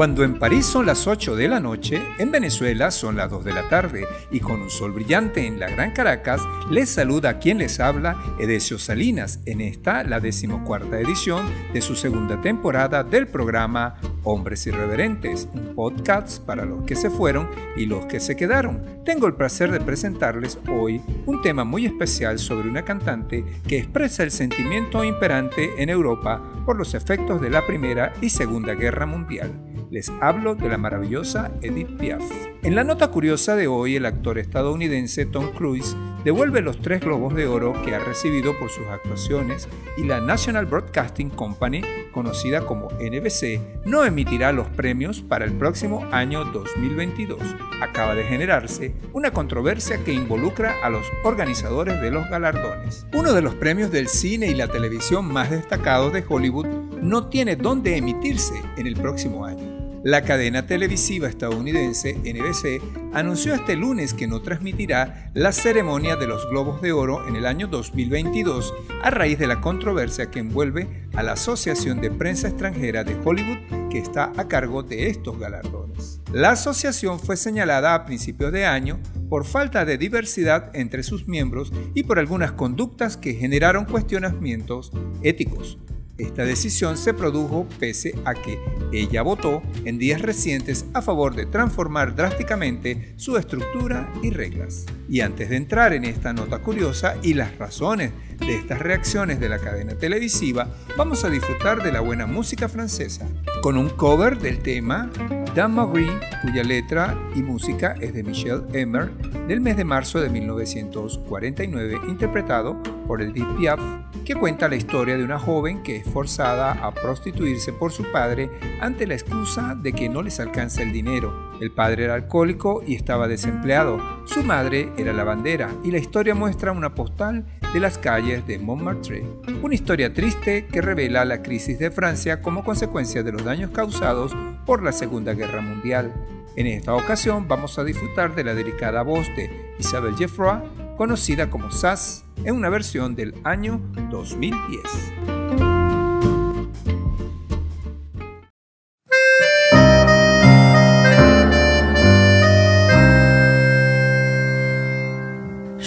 Cuando en París son las 8 de la noche, en Venezuela son las 2 de la tarde y con un sol brillante en la Gran Caracas, les saluda quien les habla, Edesio Salinas, en esta, la decimocuarta edición de su segunda temporada del programa Hombres Irreverentes, un podcast para los que se fueron y los que se quedaron. Tengo el placer de presentarles hoy un tema muy especial sobre una cantante que expresa el sentimiento imperante en Europa por los efectos de la Primera y Segunda Guerra Mundial les hablo de la maravillosa Edith Piaf. En la nota curiosa de hoy, el actor estadounidense Tom Cruise devuelve los tres globos de oro que ha recibido por sus actuaciones y la National Broadcasting Company, conocida como NBC, no emitirá los premios para el próximo año 2022. Acaba de generarse una controversia que involucra a los organizadores de los galardones. Uno de los premios del cine y la televisión más destacados de Hollywood no tiene dónde emitirse en el próximo año. La cadena televisiva estadounidense NBC anunció este lunes que no transmitirá la ceremonia de los Globos de Oro en el año 2022 a raíz de la controversia que envuelve a la Asociación de Prensa Extranjera de Hollywood que está a cargo de estos galardones. La asociación fue señalada a principios de año por falta de diversidad entre sus miembros y por algunas conductas que generaron cuestionamientos éticos esta decisión se produjo pese a que ella votó en días recientes a favor de transformar drásticamente su estructura y reglas. Y antes de entrar en esta nota curiosa y las razones de estas reacciones de la cadena televisiva, vamos a disfrutar de la buena música francesa, con un cover del tema Dan Marie, cuya letra y música es de Michel Emmer, del mes de marzo de 1949, interpretado por el Deep Piaf, que cuenta la historia de una joven que es forzada a prostituirse por su padre ante la excusa de que no les alcanza el dinero. El padre era alcohólico y estaba desempleado, su madre era lavandera y la historia muestra una postal de las calles de Montmartre. Una historia triste que revela la crisis de Francia como consecuencia de los daños causados por la Segunda Guerra Mundial. En esta ocasión vamos a disfrutar de la delicada voz de Isabelle Geoffroy, conocida como Sass, en una versión del año 2010.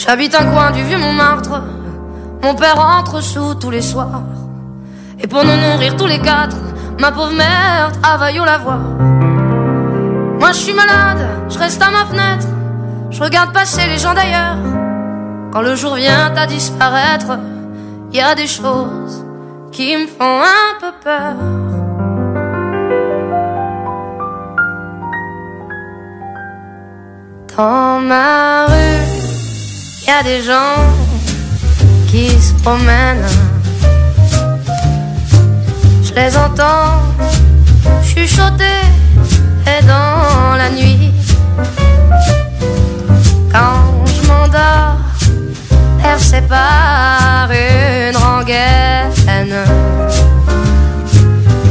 J'habite un coin du vieux Montmartre. Mon père entre sous tous les soirs. Et pour nous nourrir tous les quatre, ma pauvre mère travaille au lavoir. Moi je suis malade, je reste à ma fenêtre. Je regarde passer les gens d'ailleurs. Quand le jour vient à disparaître, il y a des choses qui me font un peu peur. Dans ma rue, il y a des gens qui se promènent. Je les entends chuchoter et dans la nuit. Quand je m'endors, percé par une rengaine,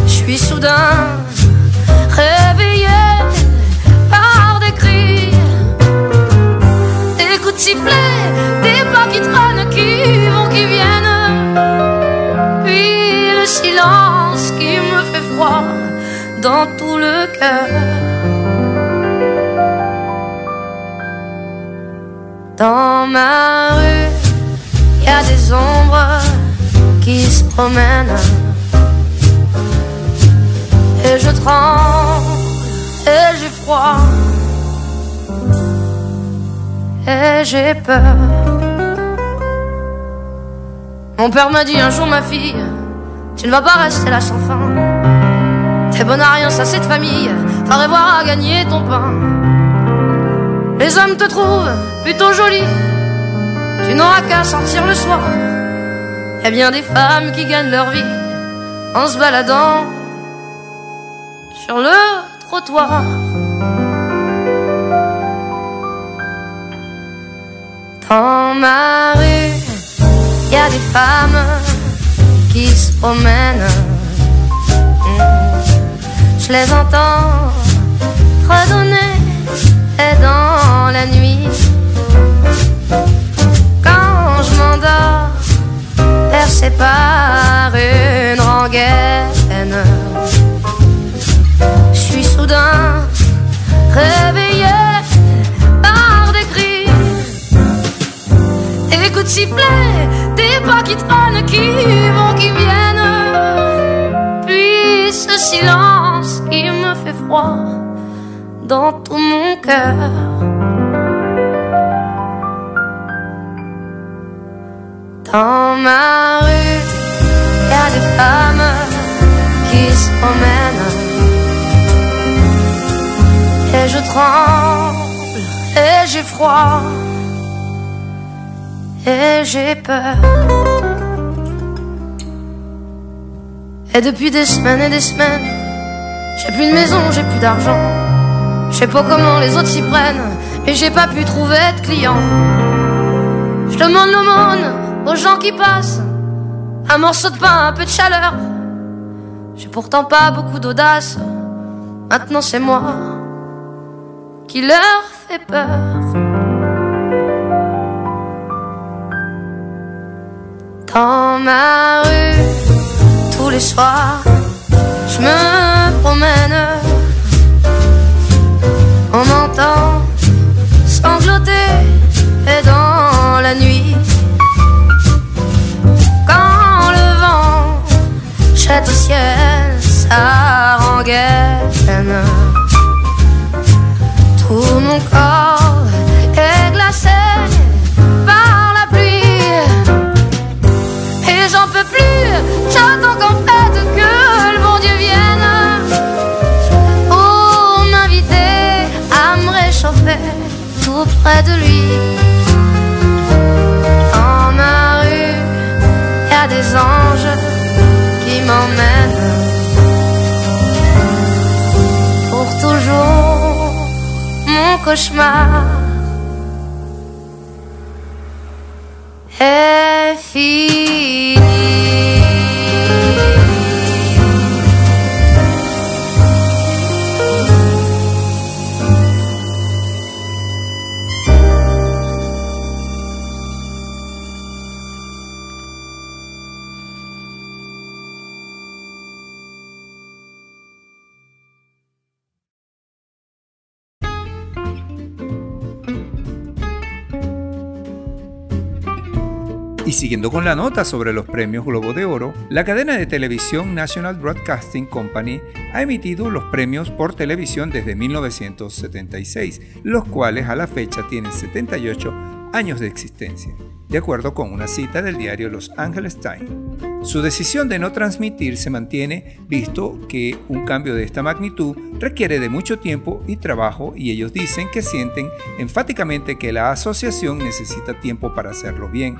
je suis soudain dans tout le cœur. Dans ma rue, il y a des ombres qui se promènent. Et je tremble, et j'ai froid, et j'ai peur. Mon père m'a dit un jour, ma fille, tu ne vas pas rester là sans fin. T'es bonne à rien, ça famille, faudrait voir à gagner ton pain. Les hommes te trouvent plutôt jolie, tu n'auras qu'à sortir le soir. Y a bien des femmes qui gagnent leur vie en se baladant sur le trottoir. Dans ma rue, y a des femmes qui se promènent les entends redonner et dans la nuit. Quand je m'endors, percé par une rengaine, je suis soudain réveillée par des cris. Des coups de sifflet, des pas qui trônent, qui vont, qui viennent, puis ce silence dans tout mon cœur. Dans ma rue, y a des femmes qui se promènent. Et je tremble, et j'ai froid et j'ai peur. Et depuis des semaines et des semaines, j'ai plus de maison, j'ai plus d'argent. Je sais pas comment les autres s'y prennent, et j'ai pas pu trouver de client. Je demande l'aumône aux gens qui passent, un morceau de pain, un peu de chaleur. J'ai pourtant pas beaucoup d'audace, maintenant c'est moi qui leur fait peur. dans ma rue tous les soirs. Je me 맞아. smile. Con la nota sobre los premios Globo de Oro, la cadena de televisión National Broadcasting Company ha emitido los premios por televisión desde 1976, los cuales a la fecha tienen 78 años de existencia, de acuerdo con una cita del diario Los Angeles Times. Su decisión de no transmitir se mantiene visto que un cambio de esta magnitud requiere de mucho tiempo y trabajo y ellos dicen que sienten enfáticamente que la asociación necesita tiempo para hacerlo bien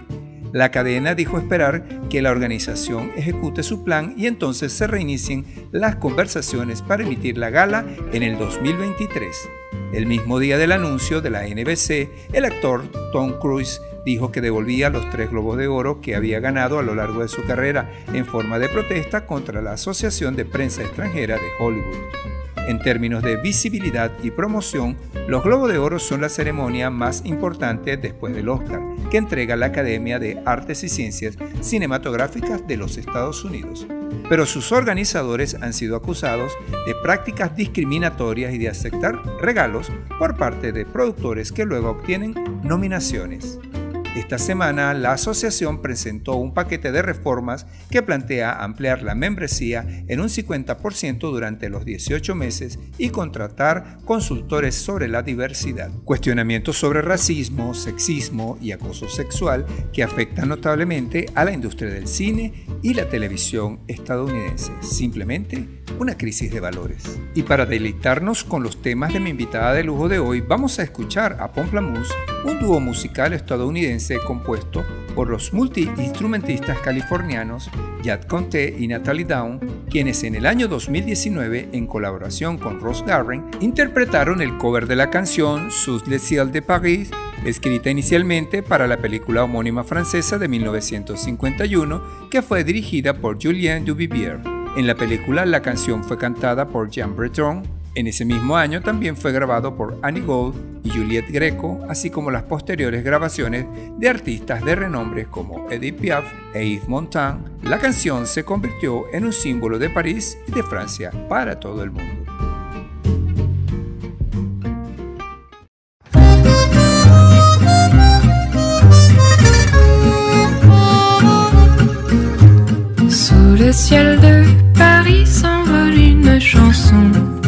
la cadena dijo esperar que la organización ejecute su plan y entonces se reinicien las conversaciones para emitir la gala en el 2023. El mismo día del anuncio de la NBC, el actor Tom Cruise dijo que devolvía los tres globos de oro que había ganado a lo largo de su carrera en forma de protesta contra la Asociación de Prensa Extranjera de Hollywood. En términos de visibilidad y promoción, los Globos de Oro son la ceremonia más importante después del Oscar, que entrega la Academia de Artes y Ciencias Cinematográficas de los Estados Unidos. Pero sus organizadores han sido acusados de prácticas discriminatorias y de aceptar regalos por parte de productores que luego obtienen nominaciones. Esta semana la asociación presentó un paquete de reformas que plantea ampliar la membresía en un 50% durante los 18 meses y contratar consultores sobre la diversidad. Cuestionamientos sobre racismo, sexismo y acoso sexual que afectan notablemente a la industria del cine y la televisión estadounidense. Simplemente una crisis de valores. Y para deleitarnos con los temas de mi invitada de lujo de hoy, vamos a escuchar a Pomplamoose, un dúo musical estadounidense compuesto por los multiinstrumentistas californianos Jad Conte y Natalie Down, quienes en el año 2019, en colaboración con Ross Garren, interpretaron el cover de la canción Sous le ciel de Paris, escrita inicialmente para la película homónima francesa de 1951, que fue dirigida por Julien Duvivier. En la película la canción fue cantada por Jean Breton. En ese mismo año también fue grabado por Annie Gold y Juliette Greco, así como las posteriores grabaciones de artistas de renombre como Edith Piaf e Yves Montand. La canción se convirtió en un símbolo de París y de Francia para todo el mundo. Ciel de Paris s'envole une chanson.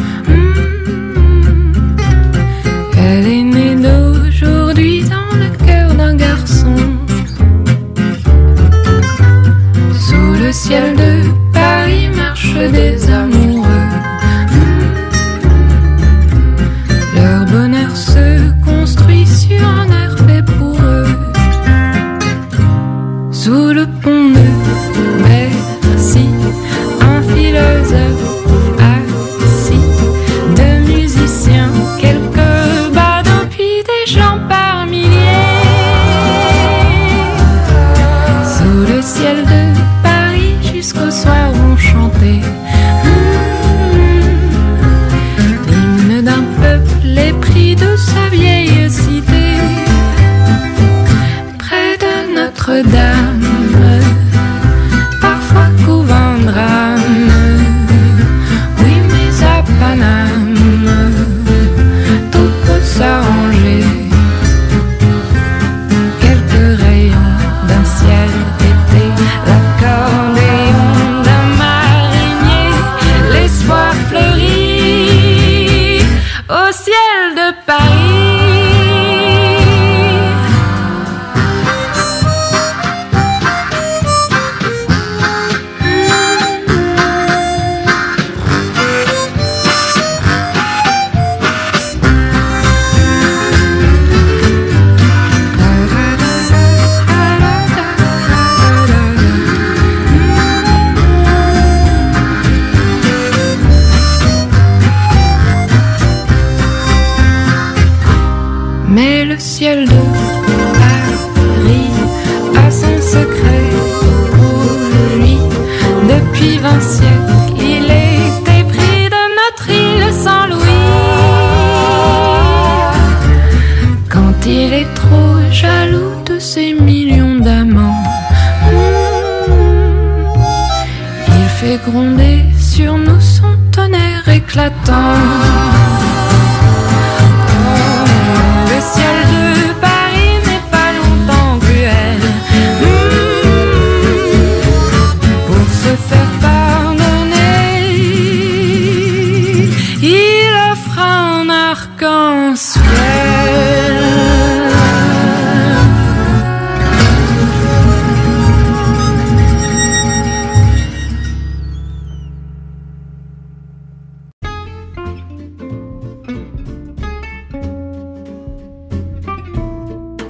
Fait gronder sur nous son tonnerre éclatant.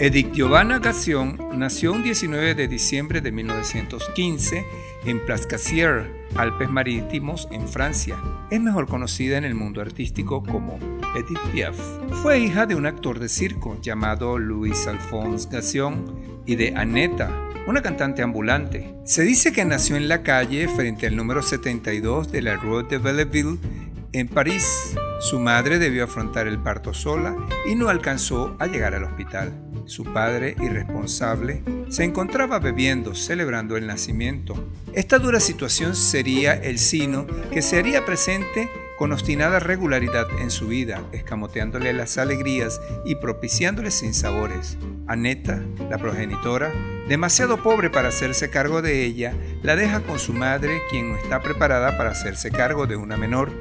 Edith Giovanna Gassion nació un 19 de diciembre de 1915 en Plascassier, Alpes Marítimos, en Francia. Es mejor conocida en el mundo artístico como Edith Piaf. Fue hija de un actor de circo llamado Louis Alphonse Gassion y de Annetta, una cantante ambulante. Se dice que nació en la calle frente al número 72 de la Rue de Belleville en París. Su madre debió afrontar el parto sola y no alcanzó a llegar al hospital. Su padre, irresponsable, se encontraba bebiendo, celebrando el nacimiento. Esta dura situación sería el sino que se haría presente con obstinada regularidad en su vida, escamoteándole las alegrías y propiciándole sinsabores. Aneta, la progenitora, demasiado pobre para hacerse cargo de ella, la deja con su madre, quien no está preparada para hacerse cargo de una menor.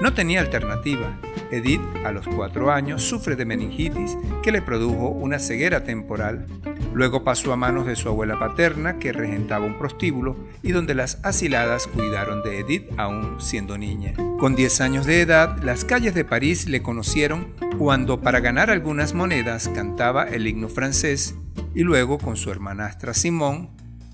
No tenía alternativa. Edith, a los cuatro años, sufre de meningitis, que le produjo una ceguera temporal. Luego pasó a manos de su abuela paterna, que regentaba un prostíbulo y donde las asiladas cuidaron de Edith aún siendo niña. Con 10 años de edad, las calles de París le conocieron cuando para ganar algunas monedas cantaba el himno francés y luego con su hermanastra Simón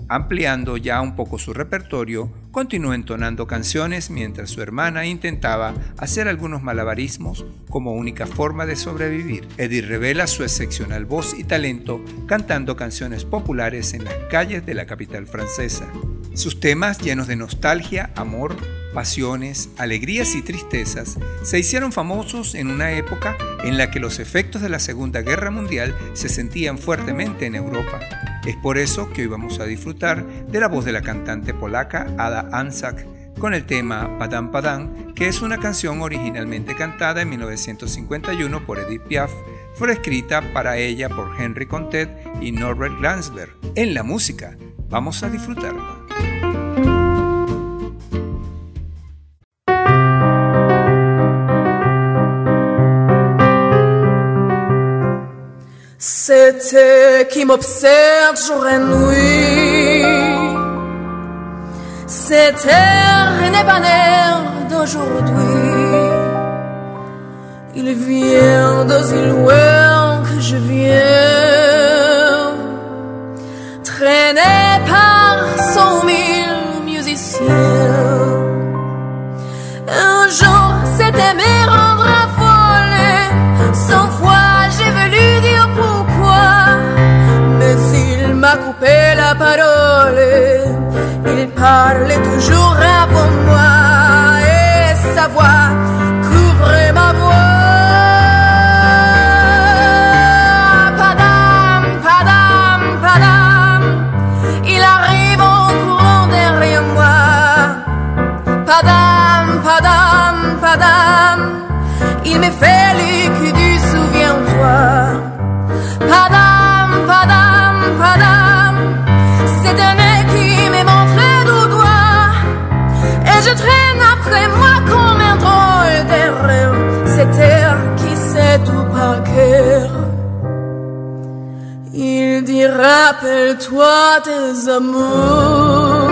Ampliando ya un poco su repertorio, continuó entonando canciones mientras su hermana intentaba hacer algunos malabarismos como única forma de sobrevivir. Edith revela su excepcional voz y talento cantando canciones populares en las calles de la capital francesa. Sus temas llenos de nostalgia, amor, pasiones, alegrías y tristezas se hicieron famosos en una época en la que los efectos de la Segunda Guerra Mundial se sentían fuertemente en Europa. Es por eso que hoy vamos a disfrutar de la voz de la cantante polaca Ada Ansak con el tema Padam Padam, que es una canción originalmente cantada en 1951 por Edith Piaf, fue escrita para ella por Henry Contet y Norbert Glansberg. En la música, vamos a disfrutarla. C'était qui m'observe jour et nuit. Cet air n'est pas l'air d'aujourd'hui. Il vient d'aussi loin que je viens, traîné par cent mille musiciens. Un jour, c'était mes rendre. Cent fois, m'a coupé la parole. Il parlait toujours avant moi et sa voix rappelle-toi tes amours.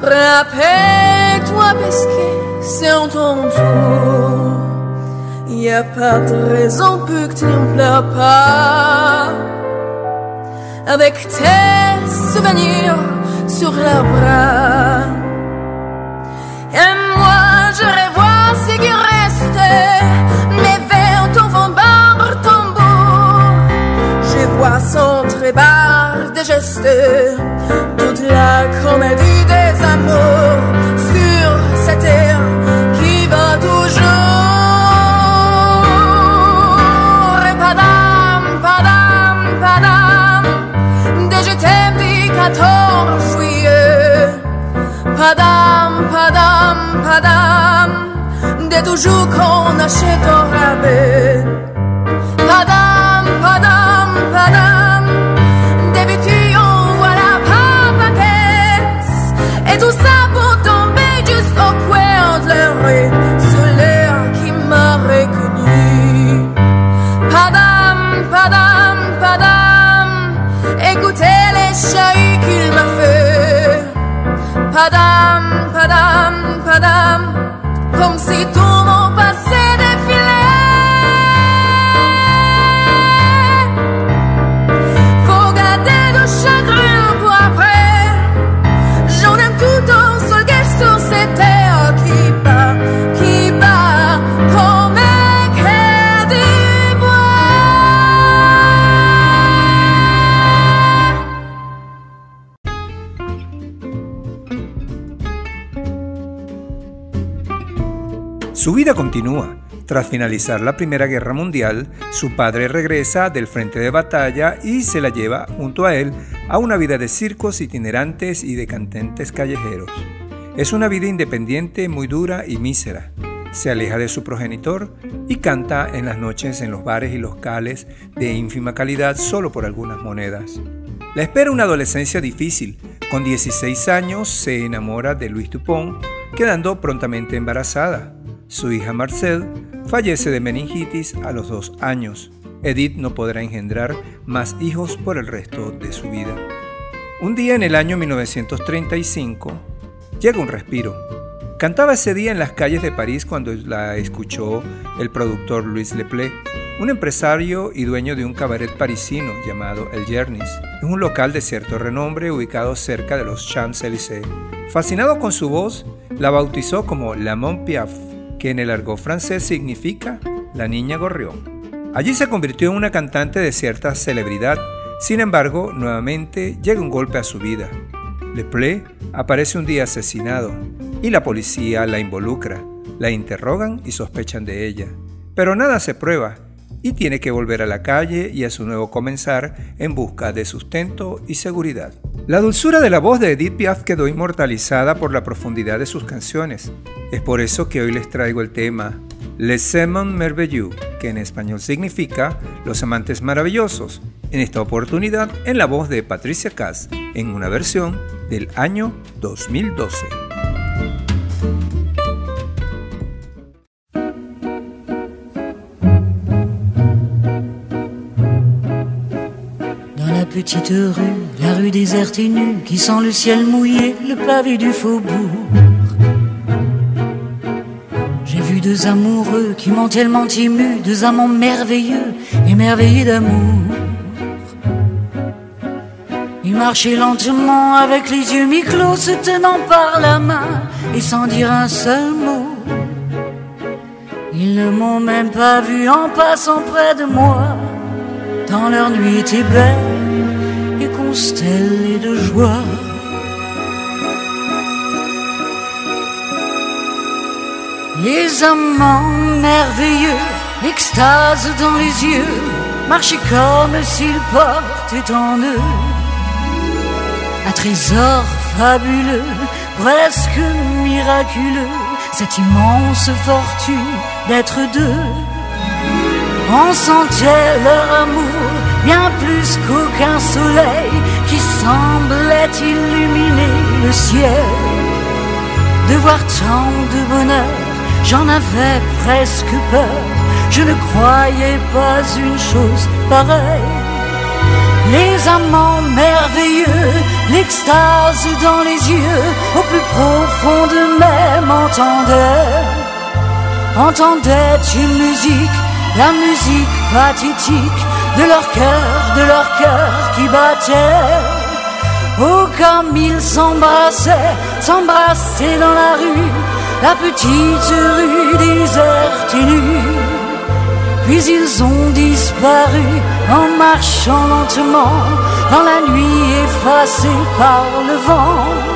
Rappelle-toi parce que c'est en ton tour. Y a pas de raison pour que tu ne pleures pas. Avec tes souvenirs sur le bras. Et moi, je revois ce qui reste. Mes son trébard de gestes. Toute la comédie des amours sur cette terre qui va toujours. Et padam, padam, padam, dès je t'aime du 14 juillet. Padam, padam, padam, dès toujours qu'on achète au rabais. Su vida continúa. Tras finalizar la Primera Guerra Mundial, su padre regresa del frente de batalla y se la lleva junto a él a una vida de circos itinerantes y de cantantes callejeros. Es una vida independiente muy dura y mísera. Se aleja de su progenitor y canta en las noches en los bares y locales de ínfima calidad solo por algunas monedas. La espera una adolescencia difícil. Con 16 años se enamora de Luis Dupont, quedando prontamente embarazada. Su hija Marcel fallece de meningitis a los dos años. Edith no podrá engendrar más hijos por el resto de su vida. Un día en el año 1935 llega un respiro. Cantaba ese día en las calles de París cuando la escuchó el productor Louis Leplé, un empresario y dueño de un cabaret parisino llamado El Jernis. Es un local de cierto renombre ubicado cerca de los Champs-Élysées. Fascinado con su voz, la bautizó como La Mon Piaf, que en el argot francés significa la niña gorrión. Allí se convirtió en una cantante de cierta celebridad, sin embargo, nuevamente llega un golpe a su vida. Leplé aparece un día asesinado y la policía la involucra, la interrogan y sospechan de ella. Pero nada se prueba y tiene que volver a la calle y a su nuevo comenzar en busca de sustento y seguridad. La dulzura de la voz de Edith Piaf quedó inmortalizada por la profundidad de sus canciones. Es por eso que hoy les traigo el tema Les Amants Merveilleux, que en español significa Los Amantes Maravillosos, en esta oportunidad en la voz de Patricia Cass, en una versión del año 2012. Petite rue, la rue déserte et nue, qui sent le ciel mouillé, le pavé du faubourg. J'ai vu deux amoureux qui m'ont tellement ému, deux amants merveilleux, émerveillés d'amour. Ils marchaient lentement avec les yeux mi-clos, se tenant par la main et sans dire un seul mot. Ils ne m'ont même pas vu en passant près de moi. Dans leur nuit était belle et de joie. Les amants merveilleux, extase dans les yeux, marchaient comme s'ils portaient en eux un trésor fabuleux, presque miraculeux, cette immense fortune d'être deux. On sentait leur amour bien plus qu'aucun soleil qui semblait illuminer le ciel. De voir tant de bonheur, j'en avais presque peur. Je ne croyais pas une chose pareille. Les amants merveilleux, l'extase dans les yeux, au plus profond d'eux-mêmes entendaient, entendaient une musique, la musique pathétique de leur cœur, de leur cœur qui battait. Oh, comme ils s'embrassaient, s'embrassaient dans la rue, la petite rue déserte et nue. Puis ils ont disparu en marchant lentement dans la nuit effacée par le vent.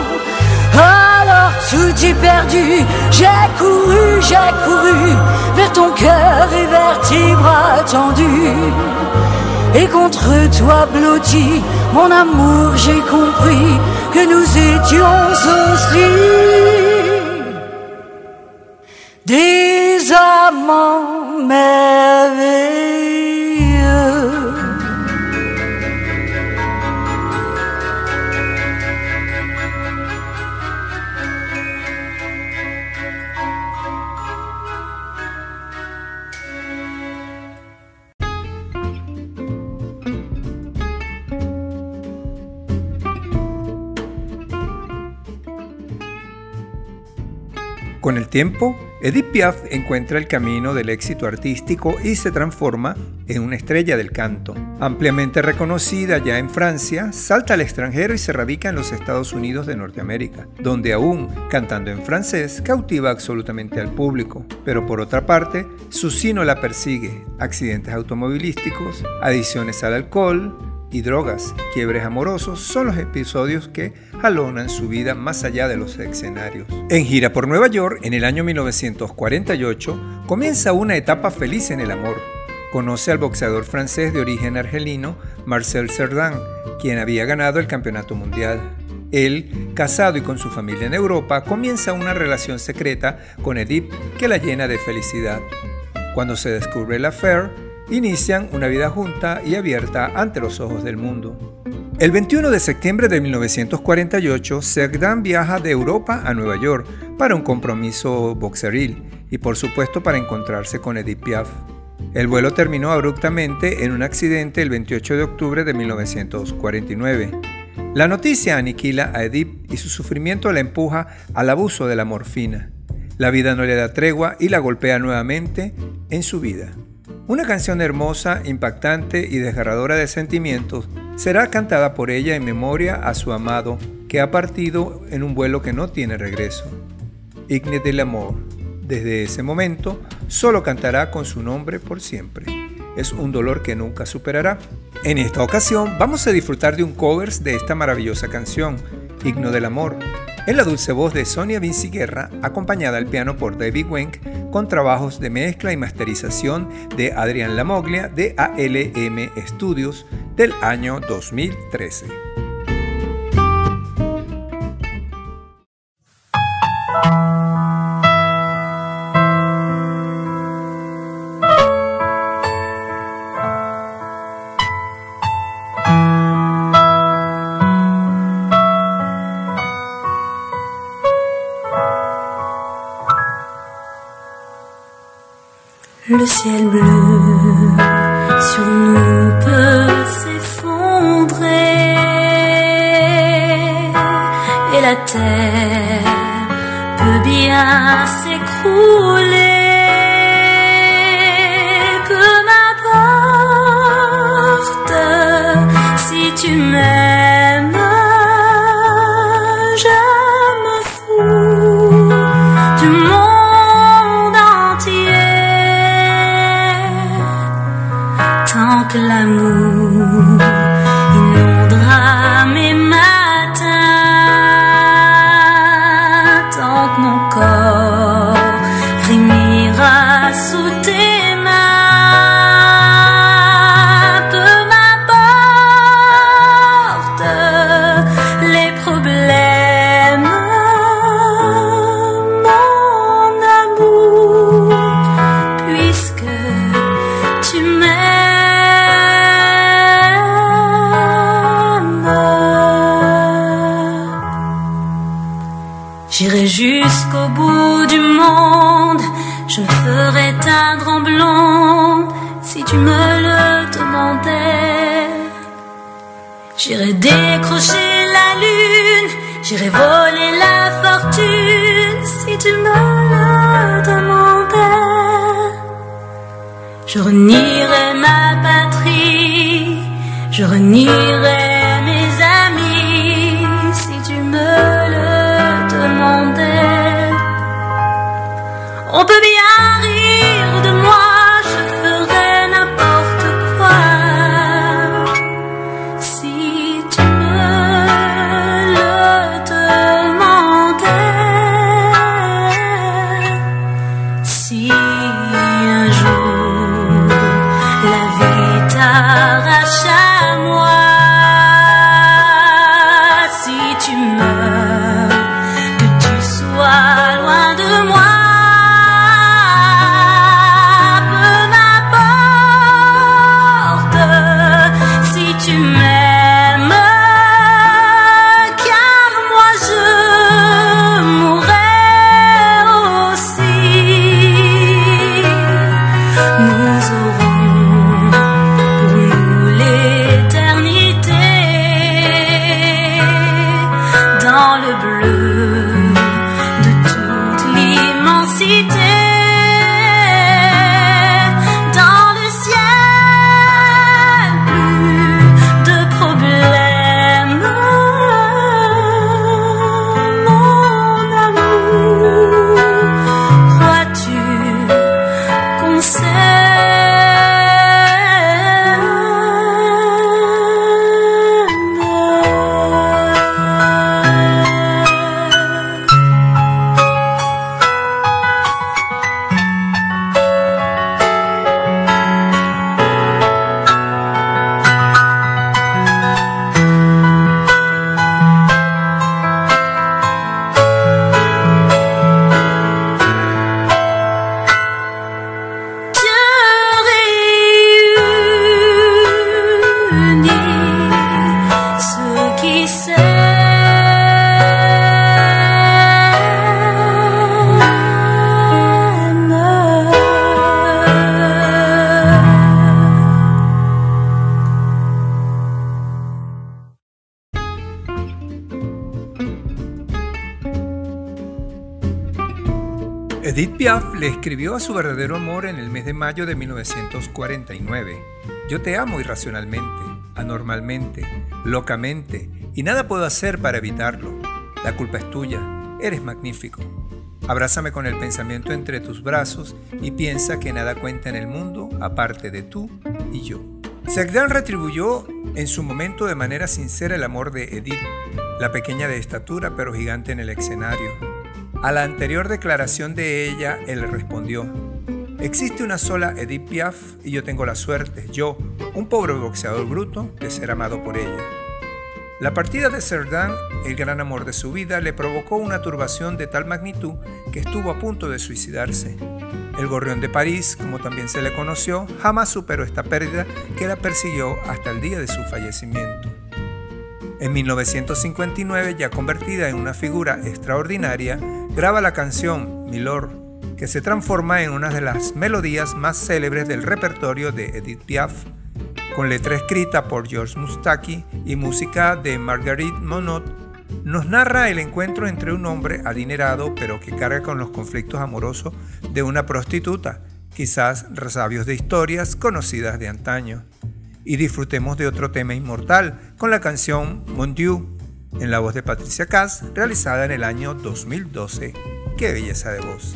Alors tout est perdu, j'ai couru, j'ai couru vers ton cœur et vers tes bras tendus. Et contre toi blotti, mon amour, j'ai compris que nous étions aussi des amants merveilleux. Con el tiempo, Edith Piaf encuentra el camino del éxito artístico y se transforma en una estrella del canto. Ampliamente reconocida ya en Francia, salta al extranjero y se radica en los Estados Unidos de Norteamérica, donde aún, cantando en francés, cautiva absolutamente al público. Pero por otra parte, su sino la persigue, accidentes automovilísticos, adicciones al alcohol, y drogas, quiebres amorosos son los episodios que jalonan su vida más allá de los escenarios. En gira por Nueva York, en el año 1948, comienza una etapa feliz en el amor. Conoce al boxeador francés de origen argelino, Marcel Cerdan, quien había ganado el campeonato mundial. Él, casado y con su familia en Europa, comienza una relación secreta con Edith que la llena de felicidad. Cuando se descubre la affair, inician una vida junta y abierta ante los ojos del mundo. El 21 de septiembre de 1948, Cerdan viaja de Europa a Nueva York para un compromiso boxeril y por supuesto para encontrarse con Edith Piaf. El vuelo terminó abruptamente en un accidente el 28 de octubre de 1949. La noticia aniquila a Edith y su sufrimiento la empuja al abuso de la morfina. La vida no le da tregua y la golpea nuevamente en su vida. Una canción hermosa, impactante y desgarradora de sentimientos será cantada por ella en memoria a su amado que ha partido en un vuelo que no tiene regreso. Igne del Amor. Desde ese momento, solo cantará con su nombre por siempre. Es un dolor que nunca superará. En esta ocasión vamos a disfrutar de un covers de esta maravillosa canción, Himno del Amor, en la dulce voz de Sonia Vinci Guerra, acompañada al piano por David Wenk, con trabajos de mezcla y masterización de Adrián Lamoglia de ALM Studios del año 2013. le ciel bleu sur nous peut s'effondrer et la terre peut bien s'écrouler. Peu m'importe si tu m'aimes. נראה Edith Piaf le escribió a su verdadero amor en el mes de mayo de 1949. Yo te amo irracionalmente, anormalmente, locamente, y nada puedo hacer para evitarlo. La culpa es tuya, eres magnífico. Abrázame con el pensamiento entre tus brazos y piensa que nada cuenta en el mundo aparte de tú y yo. Segdan retribuyó en su momento de manera sincera el amor de Edith, la pequeña de estatura pero gigante en el escenario. A la anterior declaración de ella, él respondió, existe una sola Edith Piaf y yo tengo la suerte, yo, un pobre boxeador bruto, de ser amado por ella. La partida de Cerdan, el gran amor de su vida, le provocó una turbación de tal magnitud que estuvo a punto de suicidarse. El gorrión de París, como también se le conoció, jamás superó esta pérdida que la persiguió hasta el día de su fallecimiento. En 1959, ya convertida en una figura extraordinaria, graba la canción Milord, que se transforma en una de las melodías más célebres del repertorio de Edith Piaf, con letra escrita por George Mustaki y música de Marguerite Monod, nos narra el encuentro entre un hombre adinerado pero que carga con los conflictos amorosos de una prostituta, quizás resabios de historias conocidas de antaño. Y disfrutemos de otro tema inmortal con la canción Mon Dieu, en la voz de Patricia Cass, realizada en el año 2012. ¡Qué belleza de voz!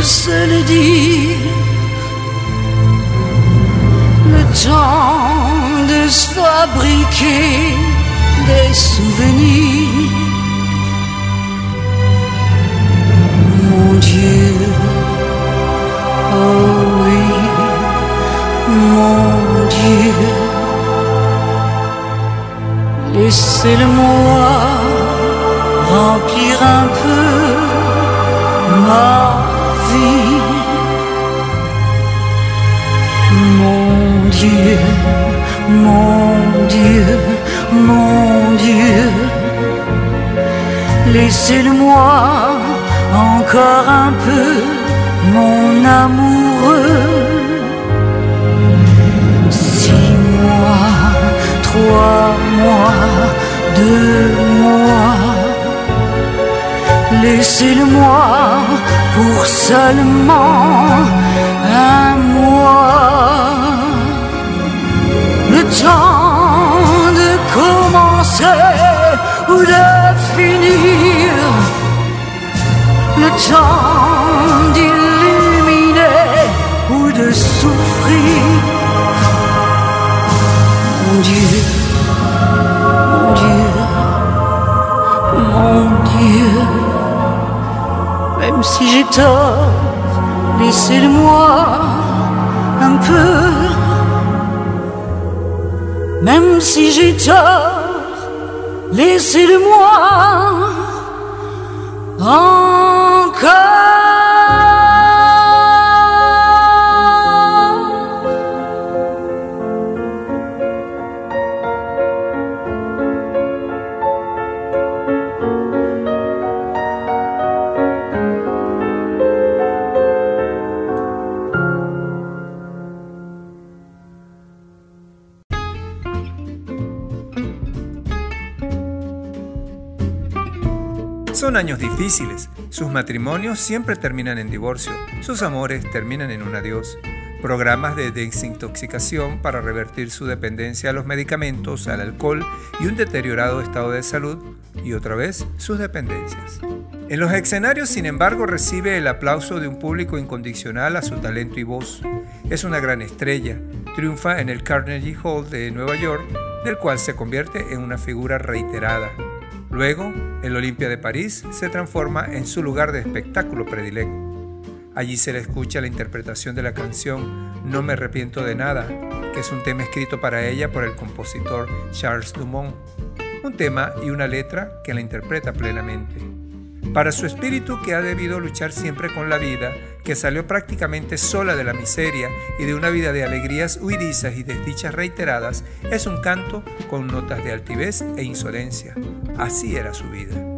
se le dire. Le temps de se fabriquer des souvenirs. Mon Dieu, oh oui, mon Dieu. Laissez-le-moi remplir un peu ma mon Dieu, mon Dieu, mon Dieu, laissez-le-moi encore un peu, mon amoureux. Six mois, trois mois, deux mois Laissez-le-moi pour seulement un mois. Le temps de commencer ou de finir. Le temps d'illuminer ou de souffrir. Mon Dieu, mon Dieu, mon Dieu. Même si j'ai tort, laissez-le moi un peu. Même si j'ai tort, laissez-le moi. Son años difíciles, sus matrimonios siempre terminan en divorcio, sus amores terminan en un adiós programas de desintoxicación para revertir su dependencia a los medicamentos, al alcohol y un deteriorado estado de salud, y otra vez sus dependencias. En los escenarios, sin embargo, recibe el aplauso de un público incondicional a su talento y voz. Es una gran estrella, triunfa en el Carnegie Hall de Nueva York, del cual se convierte en una figura reiterada. Luego, el Olimpia de París se transforma en su lugar de espectáculo predilecto. Allí se le escucha la interpretación de la canción No me arrepiento de nada, que es un tema escrito para ella por el compositor Charles Dumont. Un tema y una letra que la interpreta plenamente. Para su espíritu que ha debido luchar siempre con la vida, que salió prácticamente sola de la miseria y de una vida de alegrías huidizas y desdichas reiteradas, es un canto con notas de altivez e insolencia. Así era su vida.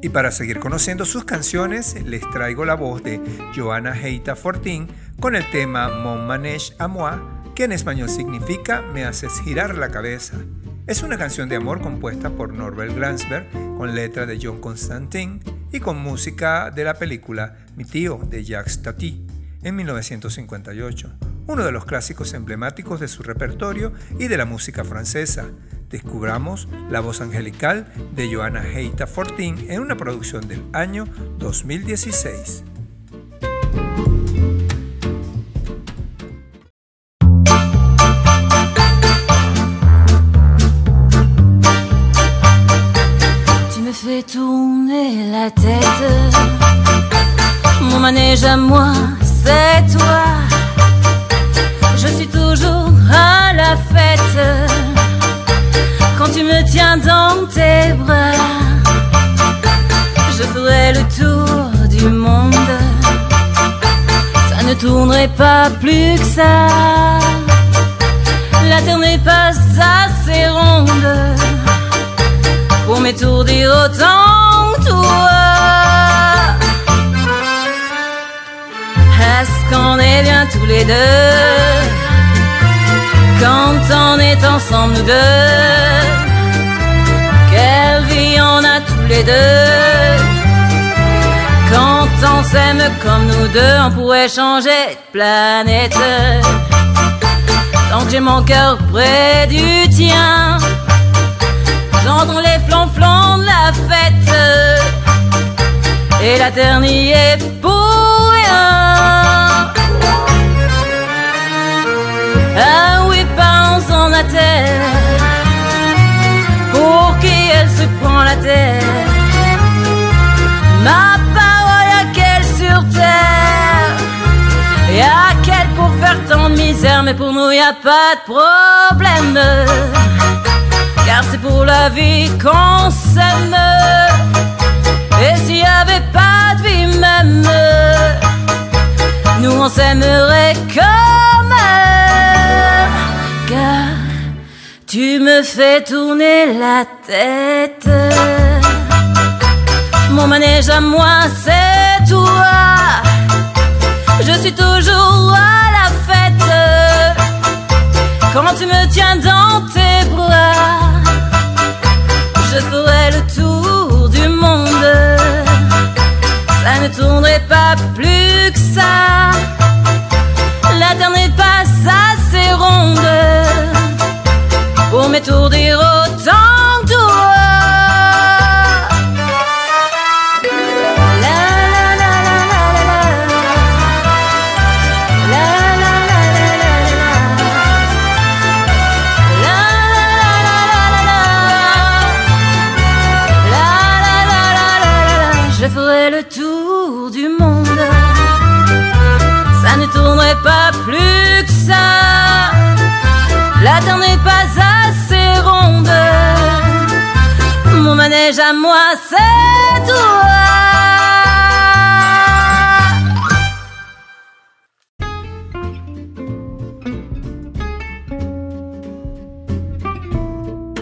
Y para seguir conociendo sus canciones, les traigo la voz de Johanna Heita Fortin con el tema Mon Manège à moi, que en español significa Me haces girar la cabeza. Es una canción de amor compuesta por Norbert Glansberg, con letra de John Constantin y con música de la película Mi tío de Jacques Tati en 1958, uno de los clásicos emblemáticos de su repertorio y de la música francesa descubramos la voz angelical de Johanna Heita Fortin en una producción del año 2016. Manège à moi, c'est toi. Je suis toujours à la fête quand tu me tiens dans tes bras. Je ferai le tour du monde, ça ne tournerait pas plus que ça. La terre n'est pas assez ronde pour m'étourdir autant Est-ce qu'on est bien tous les deux? quand on est ensemble nous deux. Quelle vie on a tous les deux. Quand on s'aime comme nous deux, on pourrait changer de planète. Tant que j'ai mon cœur près du tien, j'entends les flonflons de la fête. Et la terre n'y est pour rien. Ah oui, pense en la terre. Pour qui elle se prend la terre Ma parole à qu'elle sur terre. Et à quel pour faire tant de misère, mais pour nous y a pas de problème. Car c'est pour la vie qu'on s'aime. Et s'il y avait pas de vie même, nous on s'aimerait comme car tu me fais tourner la tête. Mon manège à moi, c'est toi. Je suis toujours à la fête. Quand tu me tiens dans tes bras, je ferai le tour du monde. Ça ne tournerait pas plus que ça. La terre n'est pas assez ronde pour m'étourdir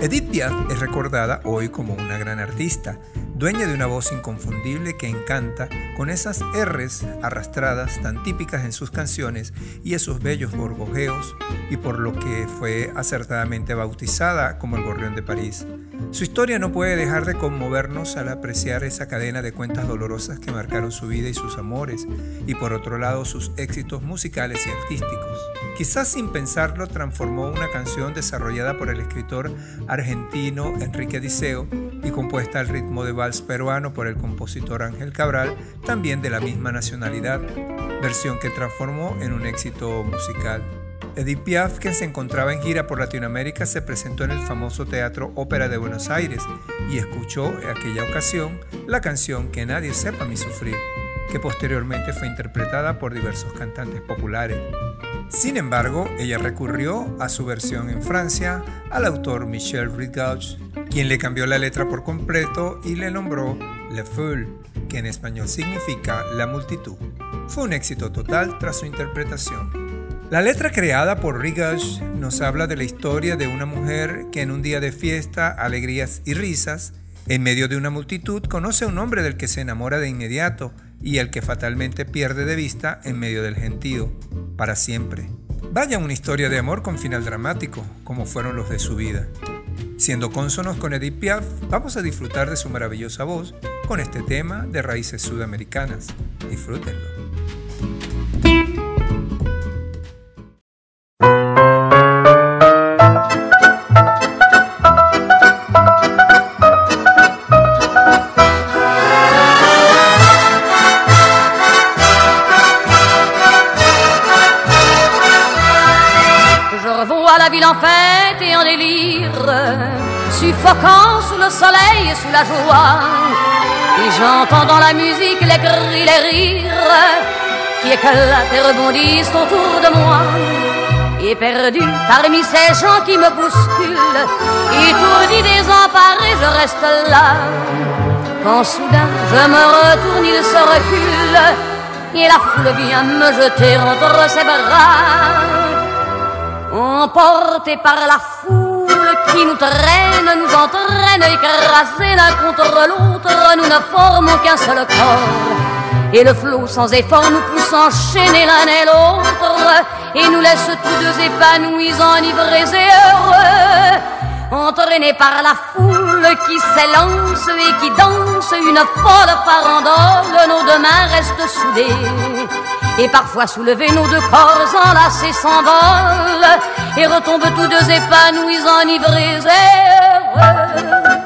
Edith Piaf es recordada hoy como una gran artista, dueña de una voz inconfundible que encanta con esas R's arrastradas tan típicas en sus canciones y esos bellos gorgojeos, y por lo que fue acertadamente bautizada como el Gorrión de París. Su historia no puede dejar de conmovernos al apreciar esa cadena de cuentas dolorosas que marcaron su vida y sus amores, y por otro lado sus éxitos musicales y artísticos. Quizás sin pensarlo transformó una canción desarrollada por el escritor argentino Enrique Diceo y compuesta al ritmo de vals peruano por el compositor Ángel Cabral, también de la misma nacionalidad, versión que transformó en un éxito musical. Edith Piaf, quien se encontraba en gira por Latinoamérica, se presentó en el famoso Teatro Ópera de Buenos Aires y escuchó en aquella ocasión la canción Que nadie sepa mi sufrir, que posteriormente fue interpretada por diversos cantantes populares. Sin embargo, ella recurrió a su versión en Francia al autor Michel Ridgauch, quien le cambió la letra por completo y le nombró Le Foule, que en español significa la multitud. Fue un éxito total tras su interpretación. La letra creada por Rigash nos habla de la historia de una mujer que en un día de fiesta, alegrías y risas, en medio de una multitud, conoce a un hombre del que se enamora de inmediato y al que fatalmente pierde de vista en medio del gentío, para siempre. Vaya una historia de amor con final dramático, como fueron los de su vida. Siendo cónsonos con Edith Piaf, vamos a disfrutar de su maravillosa voz con este tema de raíces sudamericanas. Disfrútenlo. Et rebondissent autour de moi. Et perdu parmi ces gens qui me bousculent, étourdi, désemparé, je reste là. Quand soudain je me retourne, il se recule, et la foule vient me jeter entre ses bras. Emporté par la foule qui nous traîne, nous entraîne, écrasés l'un contre l'autre, nous ne formons qu'un seul corps. Et le flot sans effort nous pousse enchaîner l'un et l'autre, et nous laisse tous deux épanouis, enivrés et heureux. Entraînés par la foule qui s'élance et qui danse une folle farandole, nos deux mains restent soudées et parfois soulever nos deux corps enlacés s'envolent et retombent tous deux épanouis, enivrés et heureux.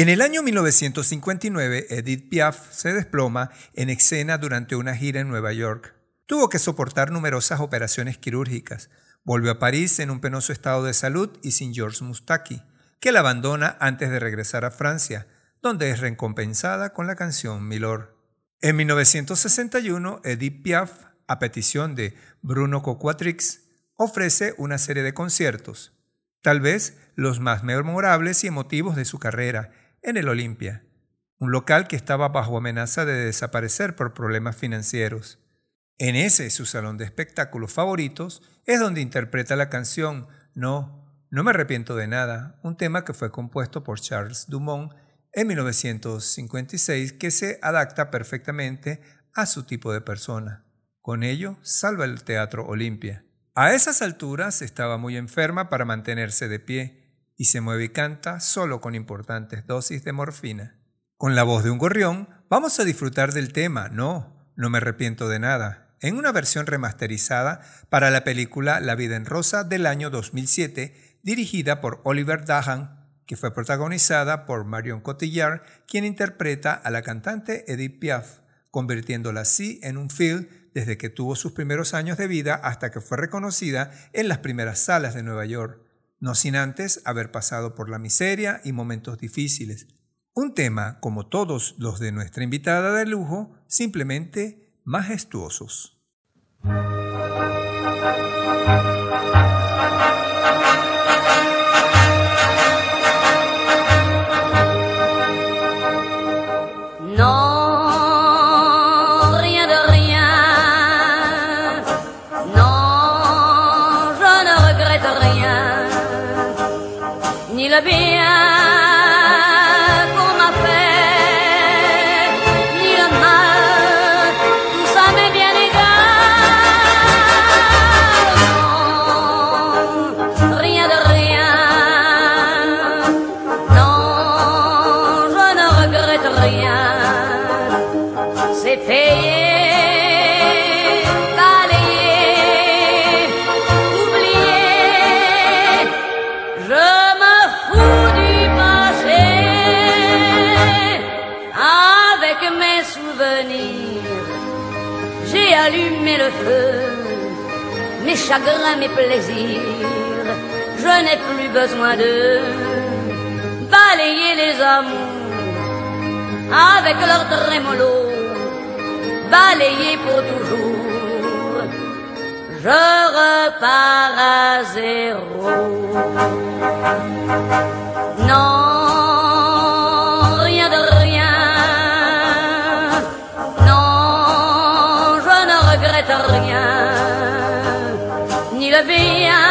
En el año 1959, Edith Piaf se desploma en escena durante una gira en Nueva York. Tuvo que soportar numerosas operaciones quirúrgicas. Volvió a París en un penoso estado de salud y sin Georges Moustaki, que la abandona antes de regresar a Francia, donde es recompensada con la canción Milord. En 1961, Edith Piaf, a petición de Bruno Coquatrix, ofrece una serie de conciertos. tal vez los más memorables y emotivos de su carrera, en el Olimpia, un local que estaba bajo amenaza de desaparecer por problemas financieros. En ese, su salón de espectáculos favoritos, es donde interpreta la canción No, no me arrepiento de nada, un tema que fue compuesto por Charles Dumont en 1956 que se adapta perfectamente a su tipo de persona. Con ello, salva el Teatro Olimpia. A esas alturas estaba muy enferma para mantenerse de pie y se mueve y canta solo con importantes dosis de morfina. Con la voz de un gorrión, vamos a disfrutar del tema No, no me arrepiento de nada, en una versión remasterizada para la película La vida en rosa del año 2007, dirigida por Oliver Dahan, que fue protagonizada por Marion Cotillard, quien interpreta a la cantante Edith Piaf, convirtiéndola así en un film desde que tuvo sus primeros años de vida hasta que fue reconocida en las primeras salas de Nueva York, no sin antes haber pasado por la miseria y momentos difíciles. Un tema, como todos los de nuestra invitada de lujo, simplemente majestuosos. be chagrins, mes plaisirs. Je n'ai plus besoin de balayer les amours avec leur trémolo, balayer pour toujours. Je repars à zéro. Non, rien de rien. Non, je ne regrette rien. be.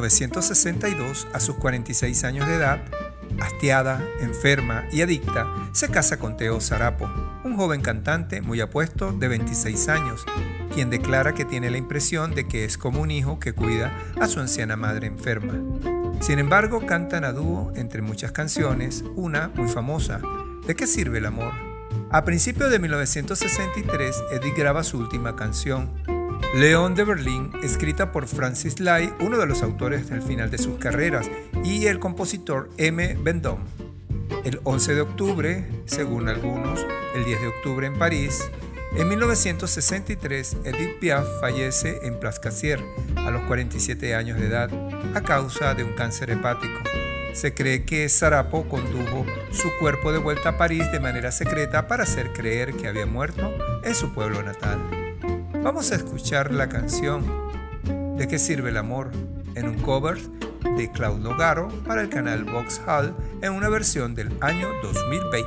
1962, a sus 46 años de edad, hastiada, enferma y adicta, se casa con Teo Sarapo, un joven cantante muy apuesto de 26 años, quien declara que tiene la impresión de que es como un hijo que cuida a su anciana madre enferma. Sin embargo, cantan a dúo entre muchas canciones, una muy famosa, ¿De qué sirve el amor? A principios de 1963, Eddie graba su última canción, León de Berlín, escrita por Francis Lai, uno de los autores del final de sus carreras, y el compositor M. Vendôme. El 11 de octubre, según algunos, el 10 de octubre en París, en 1963, Edith Piaf fallece en Plascasier a los 47 años de edad a causa de un cáncer hepático. Se cree que Sarapo condujo su cuerpo de vuelta a París de manera secreta para hacer creer que había muerto en su pueblo natal. Vamos a escuchar la canción ¿De qué sirve el amor? en un cover de Claude Nogaro para el canal Vauxhall en una versión del año 2020.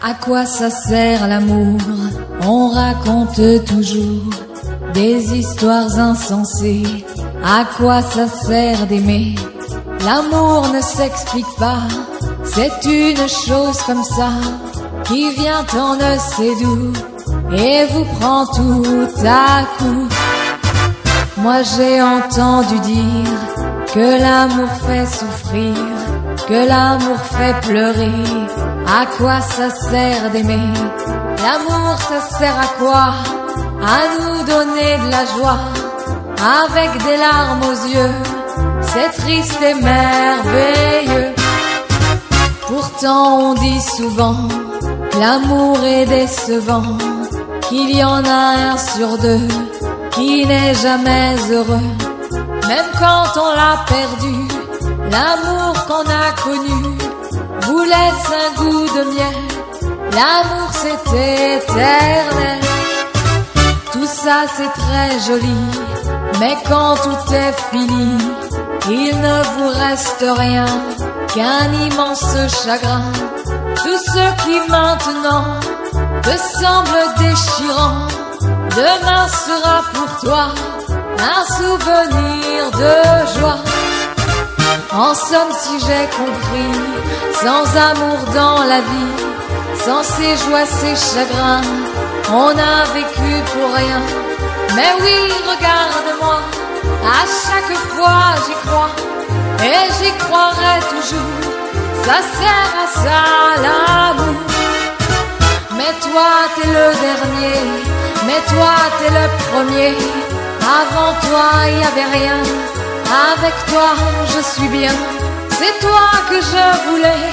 À quoi ça sert l'amour On raconte toujours des histoires insensées. À quoi ça sert d'aimer? L'amour ne s'explique pas, c'est une chose comme ça qui vient en ne sait d'où et vous prend tout à coup. Moi j'ai entendu dire que l'amour fait souffrir, que l'amour fait pleurer. À quoi ça sert d'aimer? L'amour ça sert à quoi? À nous donner de la joie avec des larmes aux yeux. C'est triste et merveilleux. Pourtant on dit souvent l'amour est décevant, qu'il y en a un sur deux qui n'est jamais heureux. Même quand on l'a perdu, l'amour qu'on a connu vous laisse un goût de miel. L'amour c'est éternel. Ça c'est très joli, mais quand tout est fini, il ne vous reste rien qu'un immense chagrin. Tout ce qui maintenant te semble déchirant, demain sera pour toi un souvenir de joie. En somme, si j'ai compris, sans amour dans la vie, sans ses joies, ses chagrins, on a vécu pour rien. Mais oui, regarde-moi, à chaque fois j'y crois, et j'y croirai toujours. Ça sert à ça l'amour. Mais toi t'es le dernier, mais toi t'es le premier. Avant toi il y avait rien, avec toi je suis bien. C'est toi que je voulais,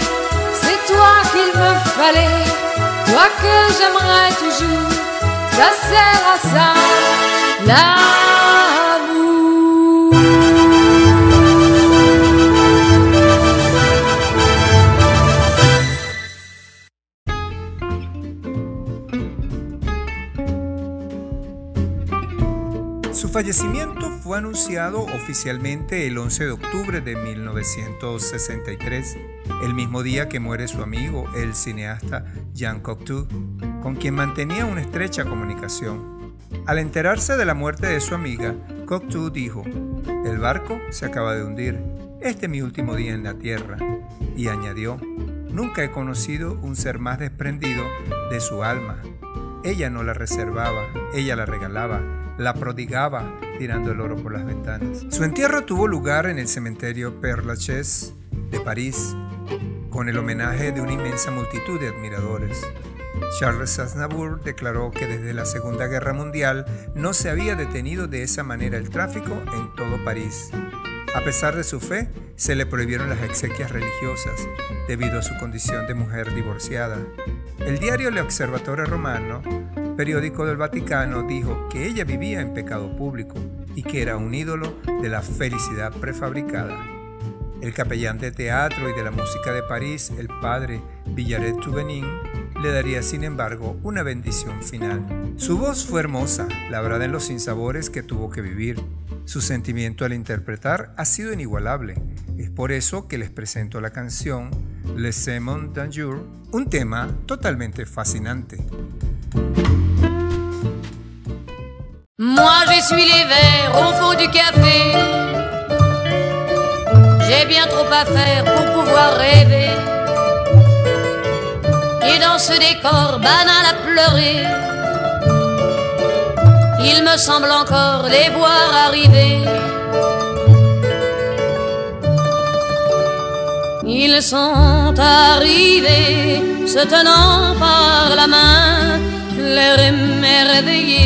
c'est toi qu'il me fallait, toi que j'aimerais toujours. Ça sert à ça l'amour. Su fallecimiento fue anunciado oficialmente el 11 de octubre de 1963, el mismo día que muere su amigo, el cineasta Jean Cocteau, con quien mantenía una estrecha comunicación. Al enterarse de la muerte de su amiga, Cocteau dijo, el barco se acaba de hundir, este es mi último día en la tierra, y añadió, nunca he conocido un ser más desprendido de su alma. Ella no la reservaba, ella la regalaba, la prodigaba tirando el oro por las ventanas. Su entierro tuvo lugar en el cementerio Père Lachaise de París, con el homenaje de una inmensa multitud de admiradores. Charles Aznavour declaró que desde la Segunda Guerra Mundial no se había detenido de esa manera el tráfico en todo París. A pesar de su fe, se le prohibieron las exequias religiosas debido a su condición de mujer divorciada. El diario Le Observatore Romano periódico del Vaticano dijo que ella vivía en pecado público y que era un ídolo de la felicidad prefabricada. El capellán de teatro y de la música de París, el padre Villaret Tubenin, le daría sin embargo una bendición final. Su voz fue hermosa, labrada en los sinsabores que tuvo que vivir. Su sentimiento al interpretar ha sido inigualable. Es por eso que les presento la canción Le Semon d'Anjou, un tema totalmente fascinante. Moi j'essuie les verres au fond du café. Bien trop à faire pour pouvoir rêver. Et dans ce décor banal à pleurer, il me semble encore les voir arriver. Ils sont arrivés, se tenant par la main, l'air émerveillé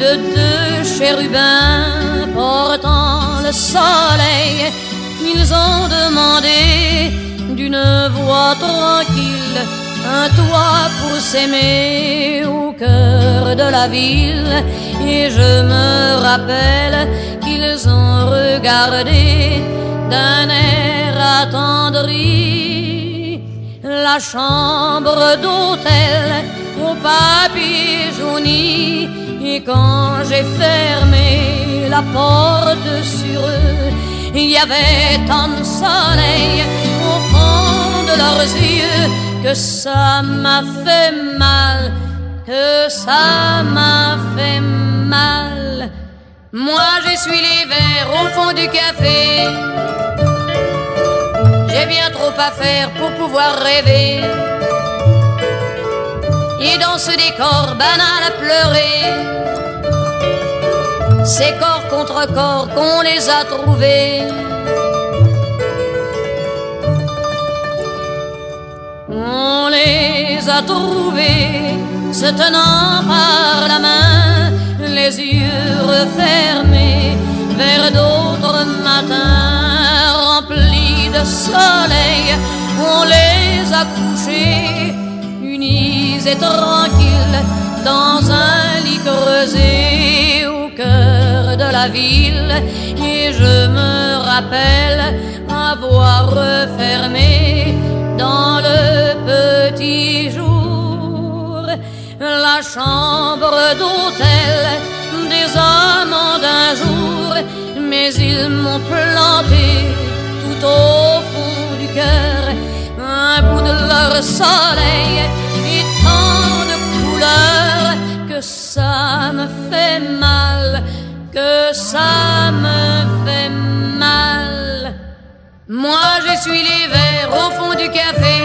de deux chérubins portant le soleil. Ils ont demandé d'une voix tranquille un toit pour s'aimer au cœur de la ville. Et je me rappelle qu'ils ont regardé d'un air attendri la chambre d'hôtel au papier jauni. Et quand j'ai fermé la porte sur eux, il y avait tant de soleil au fond de leurs yeux que ça m'a fait mal, que ça m'a fait mal, Moi j'essuie les verres au fond du café. J'ai bien trop à faire pour pouvoir rêver. Et dans ce décor banal à pleurer, c'est corps contre corps qu'on les a trouvés. On les a trouvés se tenant par la main, les yeux refermés vers d'autres matins remplis de soleil. On les a couchés unis et tranquilles dans un lit creusé au cœur de la ville. Et je me rappelle avoir refermé dans le petit jour la chambre d'hôtel des amants d'un jour, mais ils m'ont planté tout au fond du cœur un bout de leur soleil et tant de couleurs que ça me fait mal, que ça me fait mal. Moi j'essuie les verres au fond du café.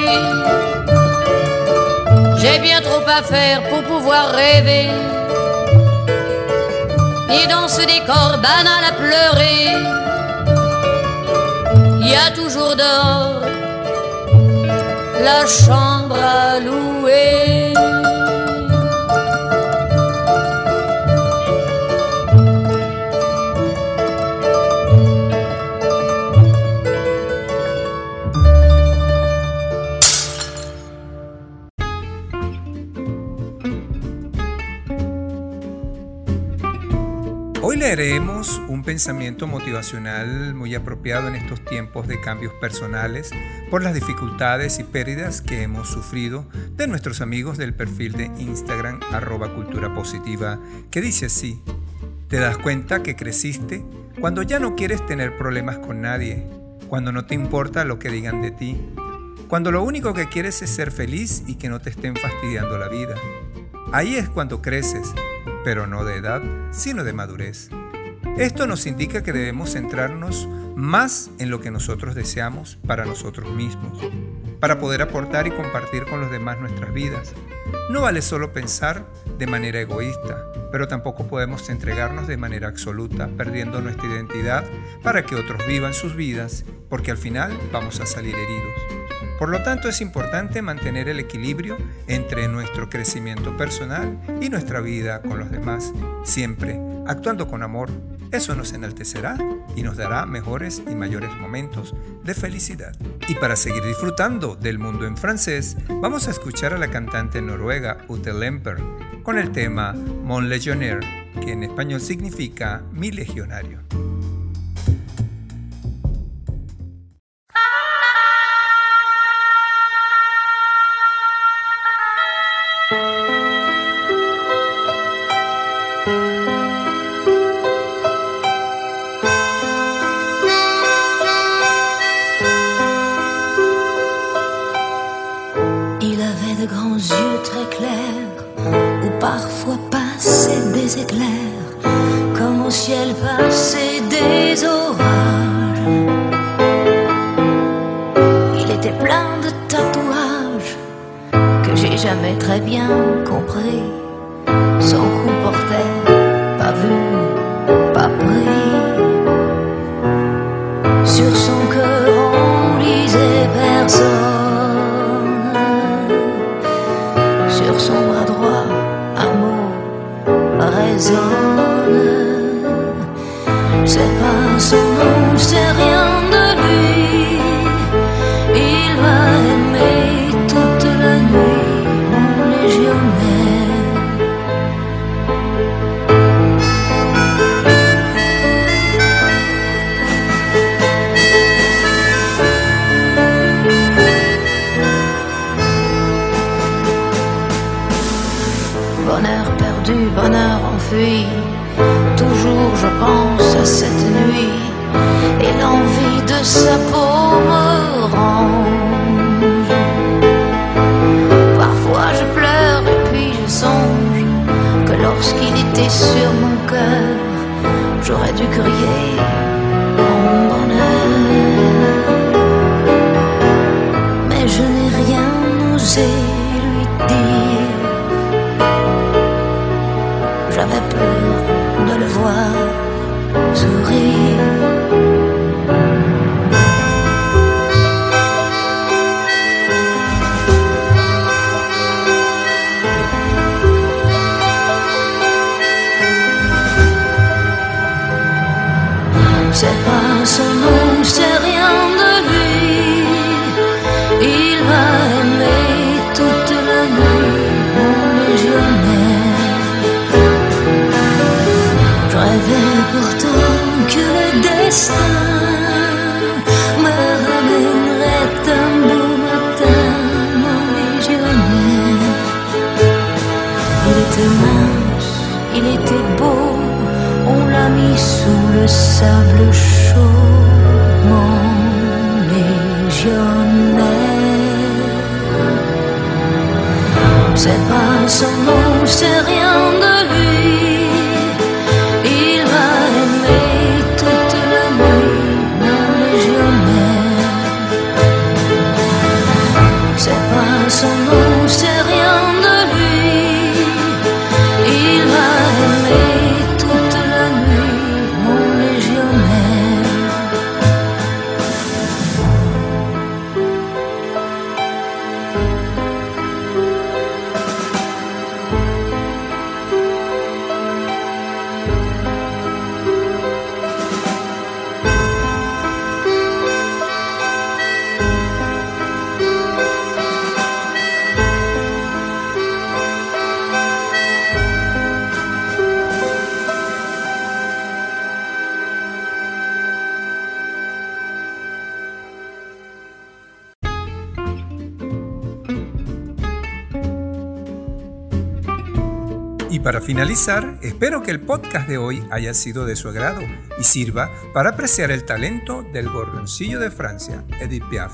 J'ai bien trop à faire pour pouvoir rêver. Et dans ce décor banal à pleurer, il y a toujours dehors la chambre à louer. Leeremos un pensamiento motivacional muy apropiado en estos tiempos de cambios personales por las dificultades y pérdidas que hemos sufrido de nuestros amigos del perfil de Instagram arroba cultura positiva que dice así, te das cuenta que creciste cuando ya no quieres tener problemas con nadie, cuando no te importa lo que digan de ti, cuando lo único que quieres es ser feliz y que no te estén fastidiando la vida. Ahí es cuando creces, pero no de edad, sino de madurez. Esto nos indica que debemos centrarnos más en lo que nosotros deseamos para nosotros mismos, para poder aportar y compartir con los demás nuestras vidas. No vale solo pensar de manera egoísta, pero tampoco podemos entregarnos de manera absoluta, perdiendo nuestra identidad para que otros vivan sus vidas, porque al final vamos a salir heridos. Por lo tanto, es importante mantener el equilibrio entre nuestro crecimiento personal y nuestra vida con los demás, siempre actuando con amor. Eso nos enaltecerá y nos dará mejores y mayores momentos de felicidad. Y para seguir disfrutando del mundo en francés, vamos a escuchar a la cantante noruega Ute Lemper con el tema Mon Legionnaire, que en español significa mi legionario. Finalizar, espero que el podcast de hoy haya sido de su agrado y sirva para apreciar el talento del gorgoncillo de Francia, Edith Piaf.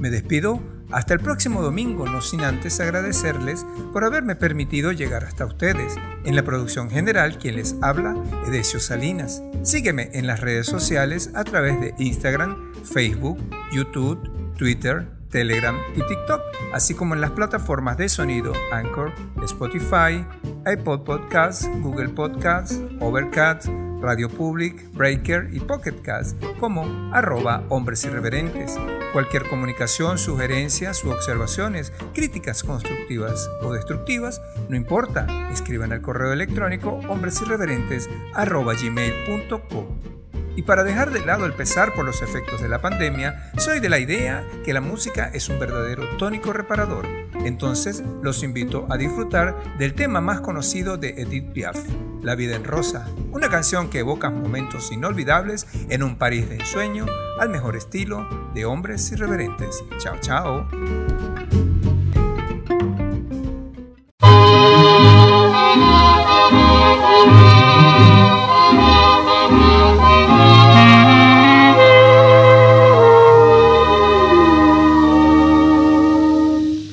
Me despido hasta el próximo domingo, no sin antes agradecerles por haberme permitido llegar hasta ustedes. En la producción general, quien les habla, Edesio Salinas. Sígueme en las redes sociales a través de Instagram, Facebook, YouTube, Twitter, Telegram y TikTok, así como en las plataformas de sonido Anchor, Spotify, iPod Podcasts, Google Podcasts, Overcast, Radio Public, Breaker y Pocket Cast, como arroba hombres irreverentes. Cualquier comunicación, sugerencias u observaciones, críticas constructivas o destructivas, no importa, escriban al correo electrónico hombresirreverentes arroba gmail.com. Y para dejar de lado el pesar por los efectos de la pandemia, soy de la idea que la música es un verdadero tónico reparador. Entonces los invito a disfrutar del tema más conocido de Edith Piaf, La vida en rosa, una canción que evoca momentos inolvidables en un París de ensueño al mejor estilo de hombres irreverentes. Chao, chao.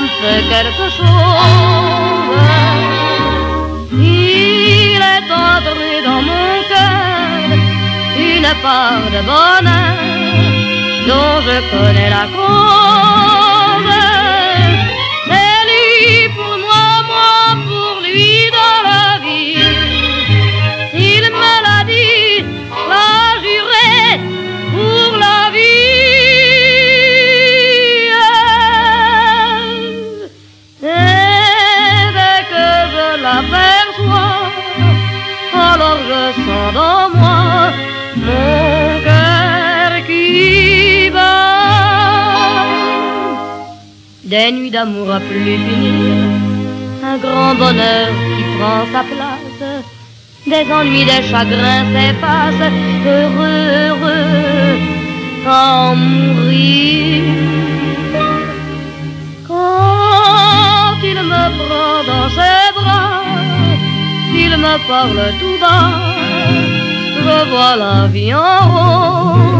Me fait quelque chose. Il est entré dans mon cœur une part de bonheur dont je connais la cause. Des nuits d'amour à plus finir, un grand bonheur qui prend sa place. Des ennuis, des chagrins s'effacent, heureux, heureux, en mourir. Quand il me prend dans ses bras, il me parle tout bas, je vois la vie en rose.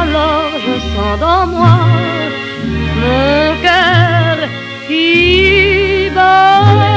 alors je sens dans moi mon cœur qui bat.